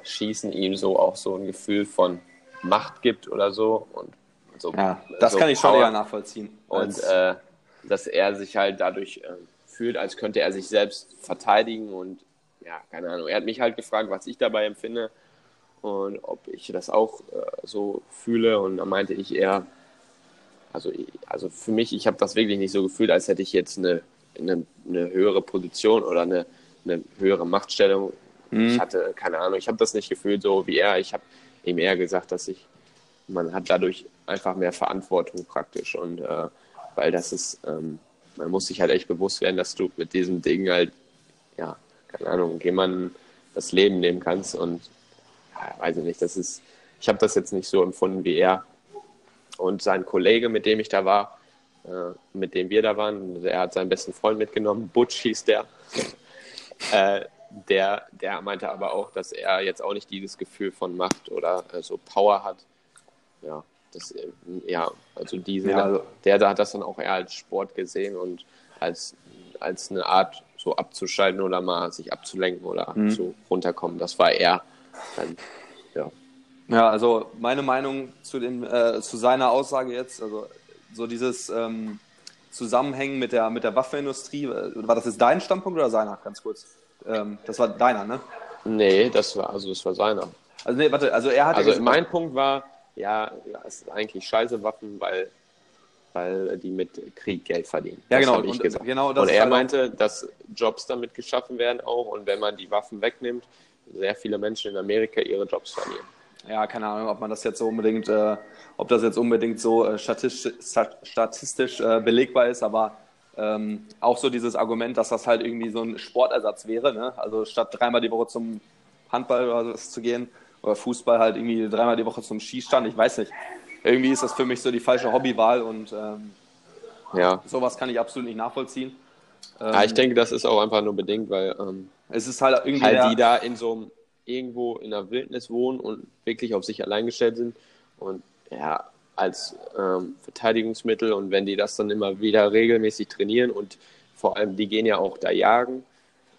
Schießen ihm so auch so ein Gefühl von Macht gibt oder so. Und so ja, das so kann ich schon eher nachvollziehen. Und äh, dass er sich halt dadurch äh, fühlt, als könnte er sich selbst verteidigen und ja, keine Ahnung. Er hat mich halt gefragt, was ich dabei empfinde und ob ich das auch äh, so fühle. Und da meinte ich eher, also, also für mich, ich habe das wirklich nicht so gefühlt, als hätte ich jetzt eine, eine, eine höhere Position oder eine, eine höhere Machtstellung. Mhm. Ich hatte, keine Ahnung, ich habe das nicht gefühlt so wie er. Ich habe ihm eher gesagt, dass ich, man hat dadurch einfach mehr Verantwortung praktisch und äh, weil das ist, ähm, man muss sich halt echt bewusst werden, dass du mit diesem Ding halt, ja, keine Ahnung, jemandem das Leben nehmen kannst und ja, weiß ich nicht, das ist, ich habe das jetzt nicht so empfunden wie er und sein Kollege, mit dem ich da war, äh, mit dem wir da waren, der hat seinen besten Freund mitgenommen, Butch hieß der. äh, der, der meinte aber auch, dass er jetzt auch nicht dieses Gefühl von Macht oder äh, so Power hat. Ja, das, äh, ja, also diese, ja, also, der da hat das dann auch eher als Sport gesehen und als, als eine Art so abzuschalten oder mal sich abzulenken oder mhm. so runterkommen. Das war er dann, ja. Ja, also meine Meinung zu, dem, äh, zu seiner Aussage jetzt, also so dieses ähm, Zusammenhängen mit der, mit der Waffenindustrie, äh, war das jetzt dein Standpunkt oder seiner, ganz kurz? Ähm, das war deiner, ne? Nee, das war, also das war seiner. Also nee, warte, also er hat. Also mein Punkt war, ja, es ist eigentlich scheiße Waffen, weil, weil die mit Krieg Geld verdienen. Ja, das genau. Ich und, gesagt. genau und er halt meinte, dass Jobs damit geschaffen werden auch und wenn man die Waffen wegnimmt, sehr viele Menschen in Amerika ihre Jobs verlieren. Ja, keine Ahnung, ob man das jetzt so unbedingt, äh, ob das jetzt unbedingt so äh, statistisch, statistisch äh, belegbar ist, aber ähm, auch so dieses Argument, dass das halt irgendwie so ein Sportersatz wäre. Ne? Also statt dreimal die Woche zum Handball oder so zu gehen oder Fußball halt irgendwie dreimal die Woche zum Skistand. Ich weiß nicht. Irgendwie ist das für mich so die falsche Hobbywahl und ähm, ja. sowas kann ich absolut nicht nachvollziehen. Ähm, ja, ich denke, das ist auch einfach nur bedingt, weil ähm, es ist halt irgendwie halt die da in so einem irgendwo in der Wildnis wohnen und wirklich auf sich allein gestellt sind und ja, als ähm, Verteidigungsmittel und wenn die das dann immer wieder regelmäßig trainieren und vor allem die gehen ja auch da jagen,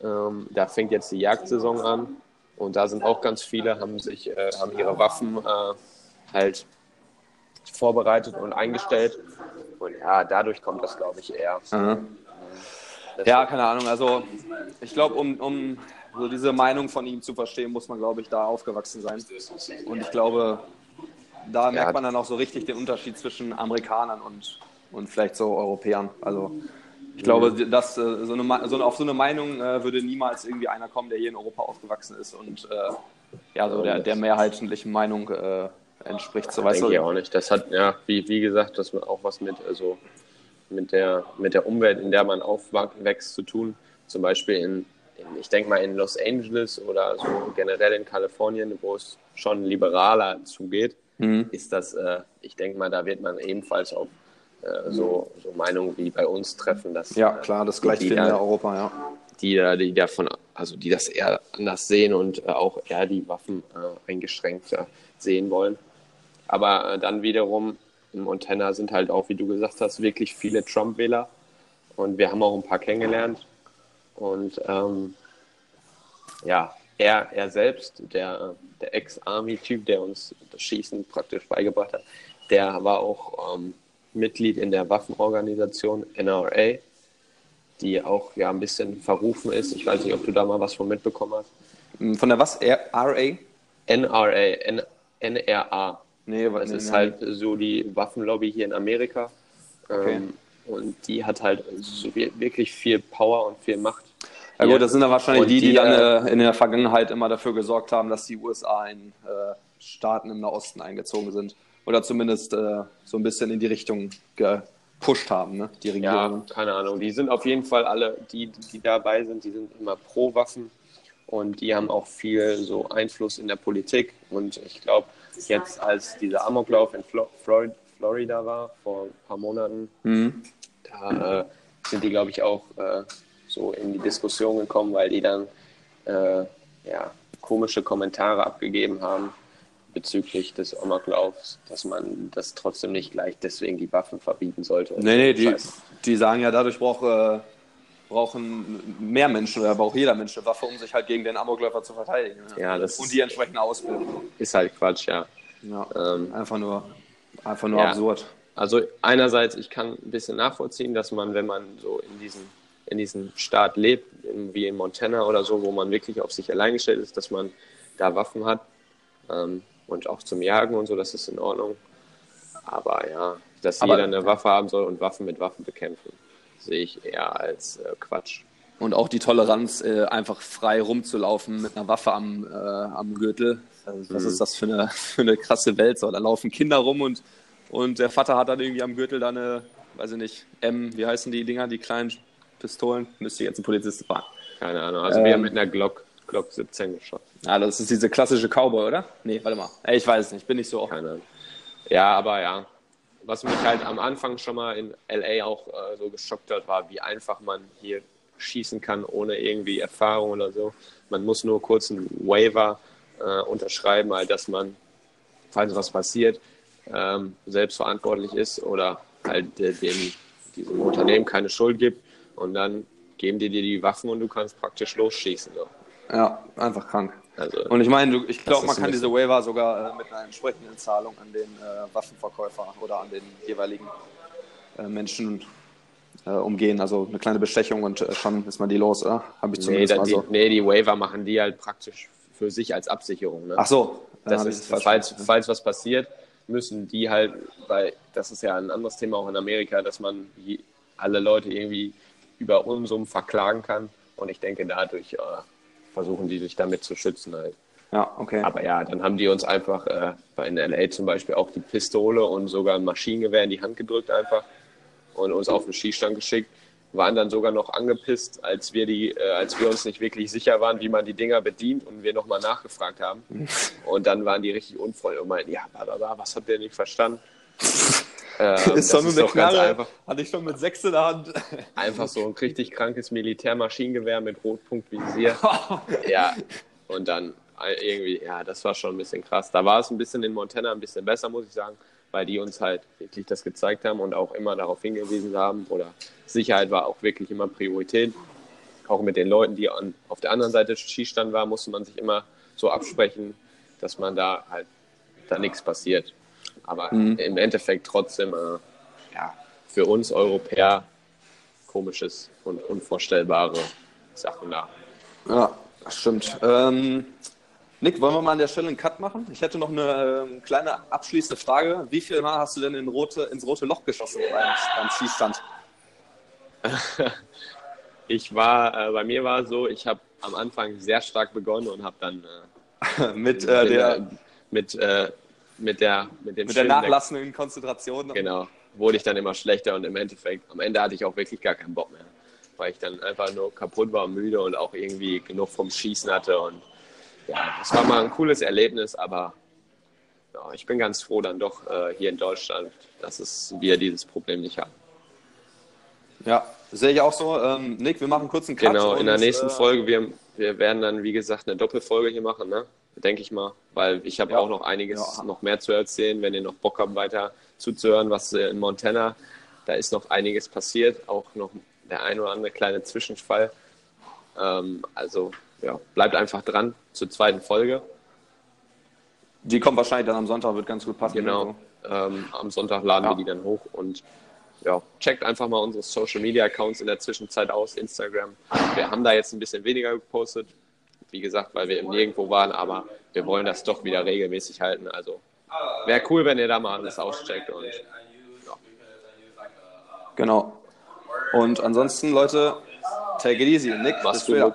ähm, da fängt jetzt die Jagdsaison an und da sind auch ganz viele, haben sich, äh, haben ihre Waffen äh, halt vorbereitet und eingestellt und ja, dadurch kommt das glaube ich eher. Mhm. Ja, keine Ahnung. Also ich glaube, um, um so diese Meinung von ihm zu verstehen, muss man, glaube ich, da aufgewachsen sein. Und ich glaube, da merkt man dann auch so richtig den Unterschied zwischen Amerikanern und, und vielleicht so Europäern. Also ich glaube, dass äh, so eine, so, auf so eine Meinung äh, würde niemals irgendwie einer kommen, der hier in Europa aufgewachsen ist und äh, ja, so der, der mehrheitlichen Meinung äh, entspricht. So, weißt Denke ich auch nicht. Das hat, ja, wie, wie gesagt, das auch was mit, also, mit, der, mit der Umwelt, in der man aufwächst, zu tun. Zum Beispiel in, in ich denke mal in Los Angeles oder so generell in Kalifornien, wo es schon liberaler zugeht mhm. ist das, äh, ich denke mal, da wird man ebenfalls auf äh, so, so Meinungen wie bei uns treffen. Dass, ja, klar, das gleiche in Europa, ja. Die, die da von also die das eher anders sehen und äh, auch eher die Waffen äh, eingeschränkter sehen wollen. Aber äh, dann wiederum in Montana sind halt auch, wie du gesagt hast, wirklich viele Trump-Wähler. Und wir haben auch ein paar kennengelernt. Und ähm, ja, er, er selbst, der, der Ex-Army-Typ, der uns das Schießen praktisch beigebracht hat, der war auch ähm, Mitglied in der Waffenorganisation NRA, die auch ja ein bisschen verrufen ist. Ich weiß nicht, ob du da mal was von mitbekommen hast. Von der was? RA? NRA, N NRA. Nee, Das nee, ist nee. halt so die Waffenlobby hier in Amerika. Okay. Ähm, und die hat halt so wir- wirklich viel Power und viel Macht. Ja gut, das sind dann wahrscheinlich die, die, die, dann äh, in der Vergangenheit immer dafür gesorgt haben, dass die USA in äh, Staaten im Nahosten eingezogen sind. Oder zumindest äh, so ein bisschen in die Richtung gepusht haben, ne? die Ja, Regierung. keine Ahnung. Die sind auf jeden Fall alle, die, die dabei sind, die sind immer pro Waffen und die haben auch viel so Einfluss in der Politik. Und ich glaube, jetzt als dieser Amoklauf in Flo Flor Florida war, vor ein paar Monaten, Mhm. da äh, sind die, glaube ich, auch äh, so in die Diskussion gekommen, weil die dann äh, ja, komische Kommentare abgegeben haben bezüglich des Amoklaufs, dass man das trotzdem nicht gleich deswegen die Waffen verbieten sollte. Nee, nee, die, die sagen ja, dadurch braucht, äh, brauchen mehr Menschen oder braucht jeder Mensch eine Waffe, um sich halt gegen den Amokläufer zu verteidigen. ne? Ja, das Und die entsprechende Ausbildung. Ist halt Quatsch, ja. Ja. Ähm, Einfach nur, einfach nur Ja. absurd. Also einerseits, ich kann ein bisschen nachvollziehen, dass man, wenn man so in diesem, in diesem Staat lebt, wie in Montana oder so, wo man wirklich auf sich allein gestellt ist, dass man da Waffen hat ähm, und auch zum Jagen und so, das ist in Ordnung. Aber ja, dass Aber- jeder eine Waffe haben soll und Waffen mit Waffen bekämpfen, sehe ich eher als äh, Quatsch. Und auch die Toleranz, äh, einfach frei rumzulaufen mit einer Waffe am, äh, am Gürtel. Also, was Mhm. ist das für eine, für eine krasse Welt? So, da laufen Kinder rum und, und der Vater hat dann irgendwie am Gürtel da eine, weiß ich nicht, M, wie heißen die Dinger, die kleinen Pistolen? Müsste jetzt ein Polizist fragen. Keine Ahnung. Also wir Ähm. haben mit einer Glock, Glock 17 geschossen. Ja, das ist diese klassische Cowboy, oder? Nee, warte mal. Ich weiß es nicht, bin nicht so oft. Keine Ahnung. Ja, aber ja. Was mich halt am Anfang schon mal in LA auch äh, so geschockt hat, war, wie einfach man hier schießen kann, ohne irgendwie Erfahrung oder so. Man muss nur kurz einen Waiver äh, unterschreiben, halt, dass man, falls was passiert, ähm, selbst verantwortlich ist oder halt äh, dem, diesem Unternehmen keine Schuld gibt. Und dann geben die dir die Waffen und du kannst praktisch losschießen. So. Ja, einfach krank. Also, Und ich meine, ich glaube, man kann diese Waiver sogar äh, mit einer entsprechenden Zahlung an den äh, Waffenverkäufer oder an den jeweiligen äh, Menschen äh, umgehen. Also eine kleine Bestechung und äh, schon ist man die los, oder? Habe ich nee, zumindest da, mal die, so. nee, die Waiver machen die halt praktisch für sich als Absicherung. Ne? Ach so, das ist, falls, falls was passiert, müssen die halt, weil das ist ja ein anderes Thema auch in Amerika, dass man je, alle Leute irgendwie über Unsummen verklagen kann. Und ich denke, dadurch äh, versuchen die sich damit zu schützen halt. Ja, okay. Aber ja, dann haben die uns einfach äh, bei in LA zum Beispiel auch die Pistole und sogar ein Maschinengewehr in die Hand gedrückt einfach und uns auf den Schießstand geschickt. Waren dann sogar noch angepisst, als wir die, äh, als wir uns nicht wirklich sicher waren, wie man die Dinger bedient und wir nochmal nachgefragt haben. Und dann waren die richtig unfreundlich und meinten, ja, was habt ihr nicht verstanden? Ähm, ist das doch nur eine Knarre. einfach, Hatte ich schon mit sechs in der Hand. einfach so ein richtig krankes Militärmaschinengewehr mit Rotpunktvisier. Ja, und dann irgendwie, ja, das war schon ein bisschen krass. Da war es ein bisschen in Montana ein bisschen besser, muss ich sagen, weil die uns halt wirklich das gezeigt haben und auch immer darauf hingewiesen haben. Oder Sicherheit war auch wirklich immer Priorität. Auch mit den Leuten, die an, auf der anderen Seite des Schießstand waren, musste man sich immer so absprechen, dass man da halt da nichts passiert. Aber Mhm. im Endeffekt trotzdem, äh, ja, für uns Europäer komisches und unvorstellbare Sachen da. Ja, das stimmt. Ähm, Nick, wollen wir mal an der Stelle einen Cut machen? Ich hätte noch eine ähm, kleine abschließende Frage. Wie viel Mal hast du denn in rote, ins rote Loch geschossen beim, beim Schießstand? Ich war, äh, bei mir war es so, ich habe am Anfang sehr stark begonnen und habe dann äh, mit, äh, der, äh, mit, äh, mit der mit dem mit der nachlassenden Konzentration. genau, wurde ich dann immer schlechter und im Endeffekt, am Ende hatte ich auch wirklich gar keinen Bock mehr, weil ich dann einfach nur kaputt war müde und auch irgendwie genug vom Schießen hatte und ja, das war mal ein cooles Erlebnis, aber ja, ich bin ganz froh dann doch äh, hier in Deutschland, dass es wir dieses Problem nicht haben. Ja, sehe ich auch so. Ähm, Nick, wir machen kurz einen Cut. Genau, in der nächsten äh, Folge, wir, wir werden dann, wie gesagt, eine Doppelfolge hier machen, ne? denke ich mal, weil ich habe Ja. auch noch einiges Ja. noch mehr zu erzählen, wenn ihr noch Bock habt, weiter zuzuhören, was äh, in Montana, da ist noch einiges passiert, auch noch der ein oder andere kleine Zwischenfall. Ähm, also ja, bleibt einfach dran zur zweiten Folge. Die kommt wahrscheinlich dann am Sonntag, wird ganz gut passen. Genau. Ähm, am Sonntag laden Ja. wir die dann hoch und ja, checkt einfach mal unsere Social Media Accounts in der Zwischenzeit aus, Instagram. Wir haben da jetzt ein bisschen weniger gepostet, wie gesagt, weil wir im Nirgendwo waren, aber wir wollen das doch wieder regelmäßig halten. Also wäre cool, wenn ihr da mal alles auscheckt und Genau. Und ansonsten, Leute, take it easy. Nick, Mach's gut.